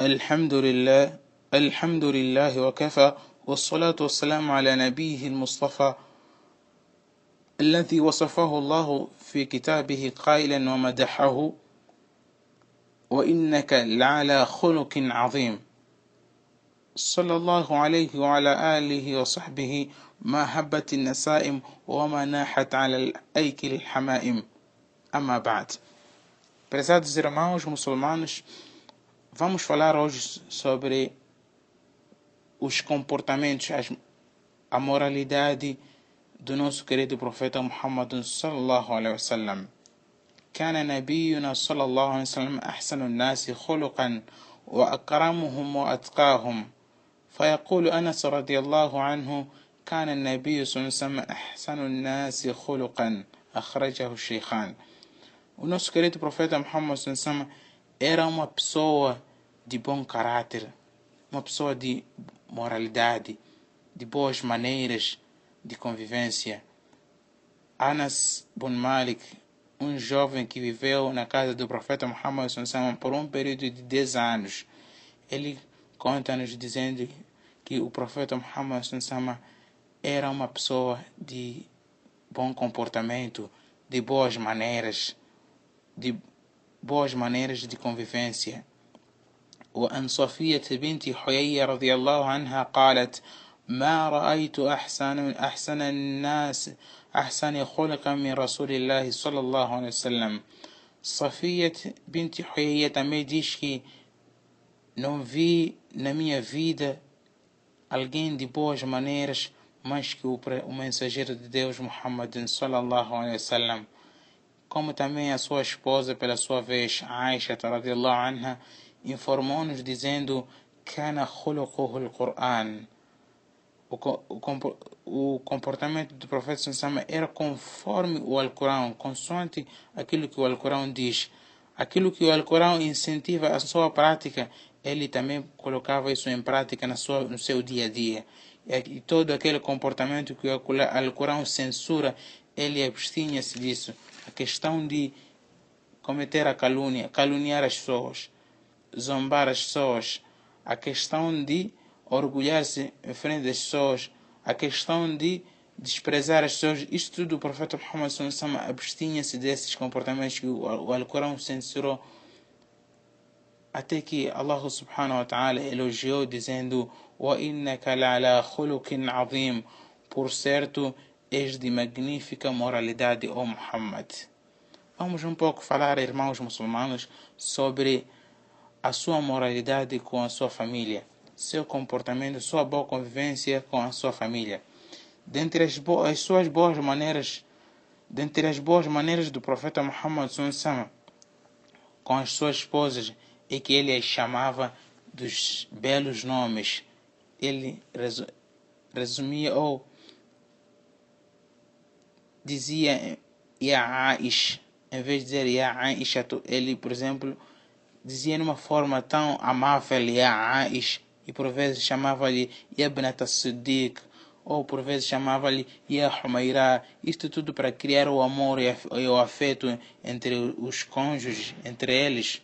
الحمد لله الحمد لله وكفى والصلاة والسلام على نبيه المصطفى الذي وصفه الله في كتابه قائلا ومدحه وإنك لعلى خلق عظيم صلى الله عليه وعلى آله وصحبه ما هبت النسائم وما ناحت على الأيكل الحمائم أما بعد Prezados irmãos muçulmanos, vamos falar hoje sobre os comportamentos, a moralidade do nosso querido profeta Muhammad sallallahu alaihi wasallam. كان نبينا صلى الله عليه وسلم أحسن الناس خلقا وأكرمهم وأتقاهم فيقول أنس رضي الله عنه كان النبي صلى الله عليه وسلم أحسن الناس خلقا أخرجه الشيخان O nosso querido profeta Muhammad sallallahu era uma pessoa de bom caráter, uma pessoa de moralidade, de boas maneiras de convivência. Anas bin Malik, um jovem que viveu na casa do profeta Muhammad por um período de 10 anos, ele conta-nos dizendo que o profeta Muhammad era uma pessoa de bom comportamento, de boas maneiras, de boas maneiras de convivência. وأن صفية بنت حيي رضي الله عنها قالت ما رأيت أحسن, من أحسن الناس أحسن خلقا من رسول الله صلى الله عليه وسلم. صفية بنت حيي também diz que não vi na minha vida alguém de boas maneiras mais que o, mensageiro de Deus Muhammad صلى الله عليه وسلم. como também a sua esposa pela sua vez Aisha رضي الله عنها informou-nos dizendo: Kana khuluquhul Qur'an. O comportamento do profeta Sansama era conforme o Alcorão, consoante aquilo que o Alcorão diz. Aquilo que o Alcorão incentiva a sua prática, ele também colocava isso em prática na sua, no seu dia a dia. E todo aquele comportamento que o Alcorão censura, ele abstinha-se disso. A questão de cometer a calúnia, caluniar as pessoas zombar as pessoas, a questão de orgulhar-se em frente das pessoas, a questão de desprezar as pessoas, isto tudo o profeta Muhammad sallallahu abstinha-se desses comportamentos que o Alcorão censurou até que Allah subhanahu wa ta'ala elogiou dizendo وَإِنَّكَ لَعَلَى خُلُقٍ عَظِيمٍ Por certo, és de magnífica moralidade, ó oh Muhammad. Vamos um pouco falar, irmãos muçulmanos, sobre a sua moralidade com a sua família, seu comportamento, sua boa convivência com a sua família. Dentre as, as suas boas maneiras, dentre as boas maneiras do profeta Muhammad sallallahu com as suas esposas, é que ele as chamava dos belos nomes. Ele resumia ou dizia Ya Aish, em vez de dizer Ya Aisha, ele, por exemplo, dizia numa forma tão amável Ya Aish, e por vezes chamava-lhe Yabnat Siddiq, ou por vezes chamava-lhe Ya Humaira, isto tudo para criar o amor e o afeto entre os cônjuges, entre eles.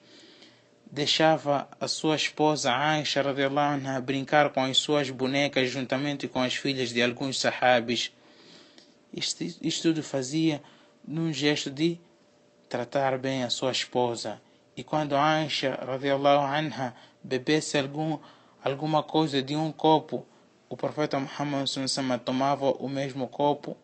Deixava a sua esposa Aisha anha, brincar com as suas bonecas juntamente com as filhas de alguns sahabis isto, isto tudo fazia num gesto de tratar bem a sua esposa. E quando Aisha radiallahu anha bebesse algum, alguma coisa de um copo, o profeta Muhammad tomava o mesmo copo,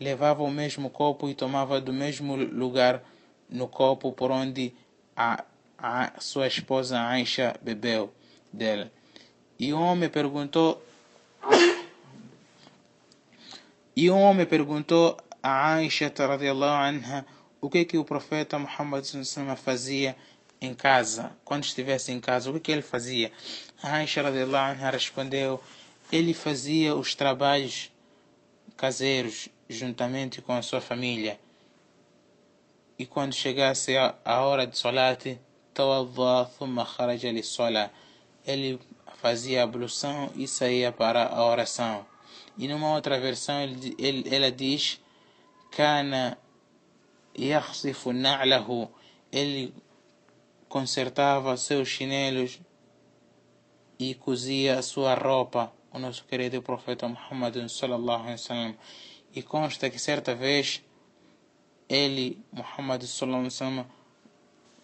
levava o mesmo copo e tomava do mesmo lugar no copo por onde a, a sua esposa Aisha bebeu dele. E o homem perguntou e um homem perguntou a Aisha radiallahu anha o que que o profeta Muhammad fazia em casa, quando estivesse em casa, o que que ele fazia? A Aisha anha respondeu, ele fazia os trabalhos caseiros juntamente com a sua família. E quando chegasse a hora de salat, ele fazia a ablução e saía para a oração. E numa outra versão ele, ele, ela diz Kana yakhsifu na'lahu Ele consertava seus chinelos e cozia a sua roupa, o nosso querido profeta Muhammad sallallahu alaihi wasallam. E consta que certa vez ele, Muhammad sallallahu alaihi wasallam,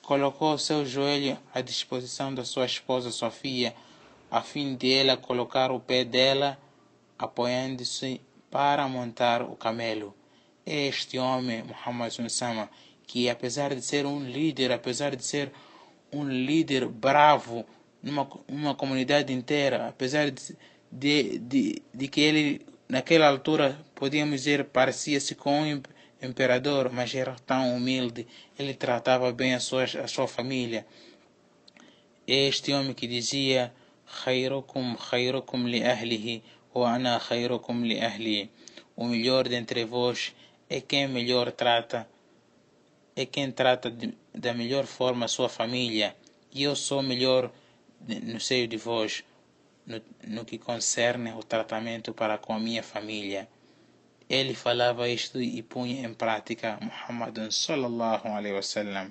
colocou seu joelho à disposição da sua esposa Sofia, a fim de ela colocar o pé dela apoiando-se para montar o camelo é este homem, Muhammad Sama, que apesar de ser um líder, apesar de ser um líder bravo numa uma comunidade inteira, apesar de, de, de, de que ele, naquela altura, podíamos dizer, parecia-se com um imperador, mas era tão humilde, ele tratava bem a sua, a sua família. Este homem que dizia: Khairukum, khairukum li ahlihi, wa ana khairukum li ahli. O melhor dentre vós é quem melhor trata é quem trata de, da melhor forma a sua família e eu sou melhor no seio de vós no, no que concerne o tratamento para com a minha família. Ele falava isto e punha em prática Muhammad sallallahu alaihi wasallam.